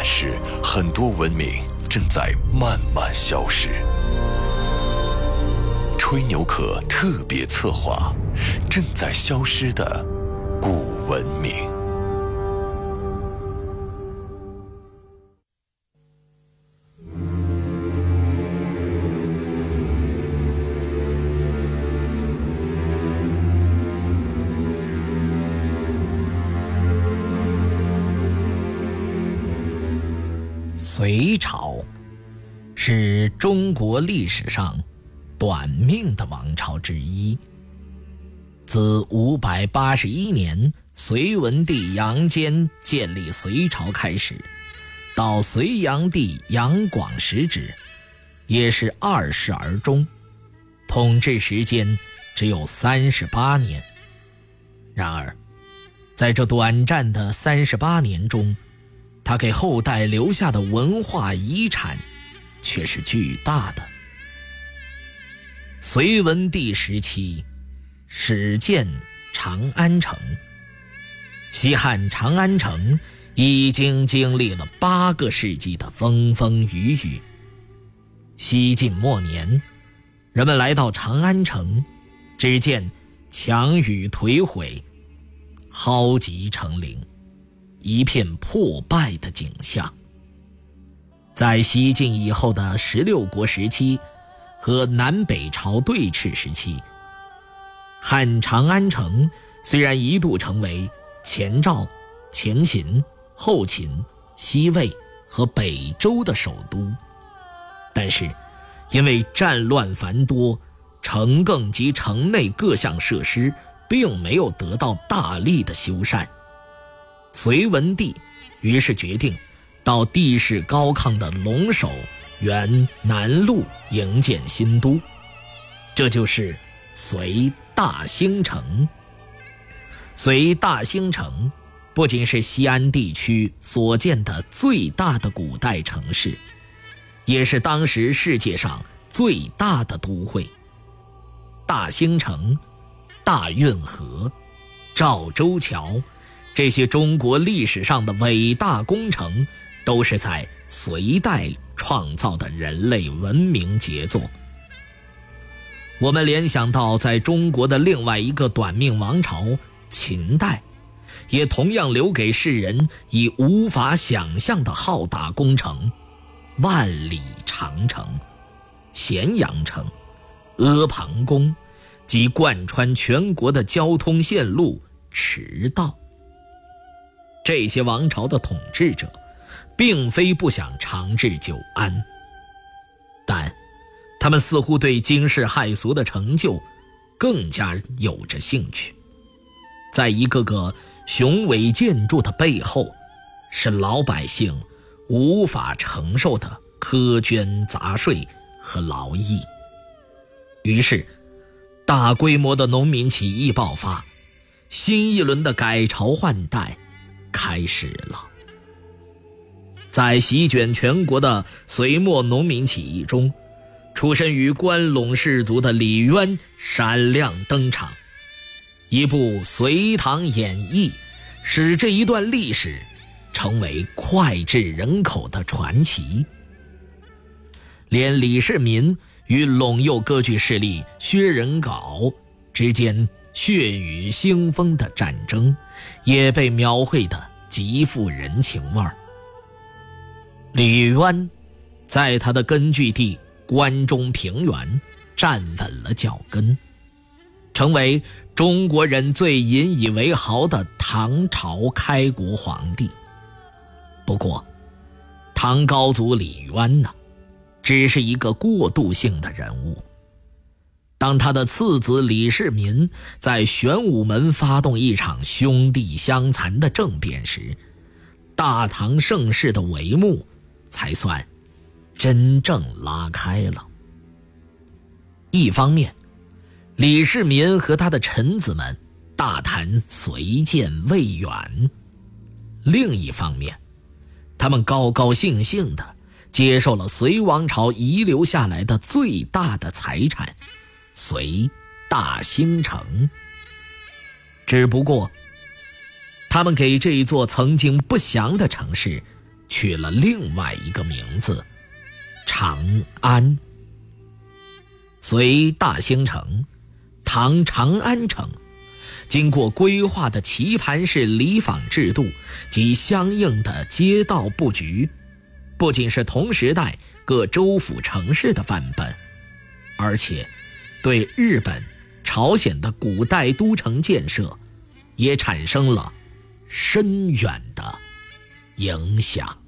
但是，很多文明正在慢慢消失。吹牛可特别策划：正在消失的古文明。隋朝是中国历史上短命的王朝之一。自五百八十一年隋文帝杨坚建立隋朝开始，到隋炀帝杨广时止，也是二世而终，统治时间只有三十八年。然而，在这短暂的三十八年中，他给后代留下的文化遗产，却是巨大的。隋文帝时期，始建长安城。西汉长安城已经经历了八个世纪的风风雨雨。西晋末年，人们来到长安城，只见墙宇颓毁，蒿棘成林。一片破败的景象。在西晋以后的十六国时期和南北朝对峙时期，汉长安城虽然一度成为前赵、前秦、后秦、西魏和北周的首都，但是因为战乱繁多，城更及城内各项设施并没有得到大力的修缮。隋文帝于是决定到地势高亢的龙首原南路营建新都，这就是隋大兴城。隋大兴城不仅是西安地区所建的最大的古代城市，也是当时世界上最大的都会。大兴城、大运河、赵州桥。这些中国历史上的伟大工程，都是在隋代创造的人类文明杰作。我们联想到，在中国的另外一个短命王朝秦代，也同样留给世人以无法想象的浩大工程——万里长城、咸阳城、阿房宫，及贯穿全国的交通线路、驰道。这些王朝的统治者，并非不想长治久安，但他们似乎对惊世骇俗的成就更加有着兴趣。在一个个雄伟建筑的背后，是老百姓无法承受的苛捐杂税和劳役。于是，大规模的农民起义爆发，新一轮的改朝换代。开始了，在席卷全国的隋末农民起义中，出身于关陇氏族的李渊闪亮登场。一部《隋唐演义》，使这一段历史成为脍炙人口的传奇。连李世民与陇右割据势力薛仁杲之间。血雨腥风的战争，也被描绘得极富人情味儿。李渊，在他的根据地关中平原站稳了脚跟，成为中国人最引以为豪的唐朝开国皇帝。不过，唐高祖李渊呢，只是一个过渡性的人物。当他的次子李世民在玄武门发动一场兄弟相残的政变时，大唐盛世的帷幕才算真正拉开了。一方面，李世民和他的臣子们大谈隋建未远；另一方面，他们高高兴兴地接受了隋王朝遗留下来的最大的财产——隋大兴城。只不过，他们给这一座曾经不祥的城市取了另外一个名字——长安。隋大兴城，唐长安城，经过规划的棋盘式里坊制度及相应的街道布局，不仅是同时代各州府城市的范本，而且对日本、朝鲜的古代都城建设也产生了深远的影响。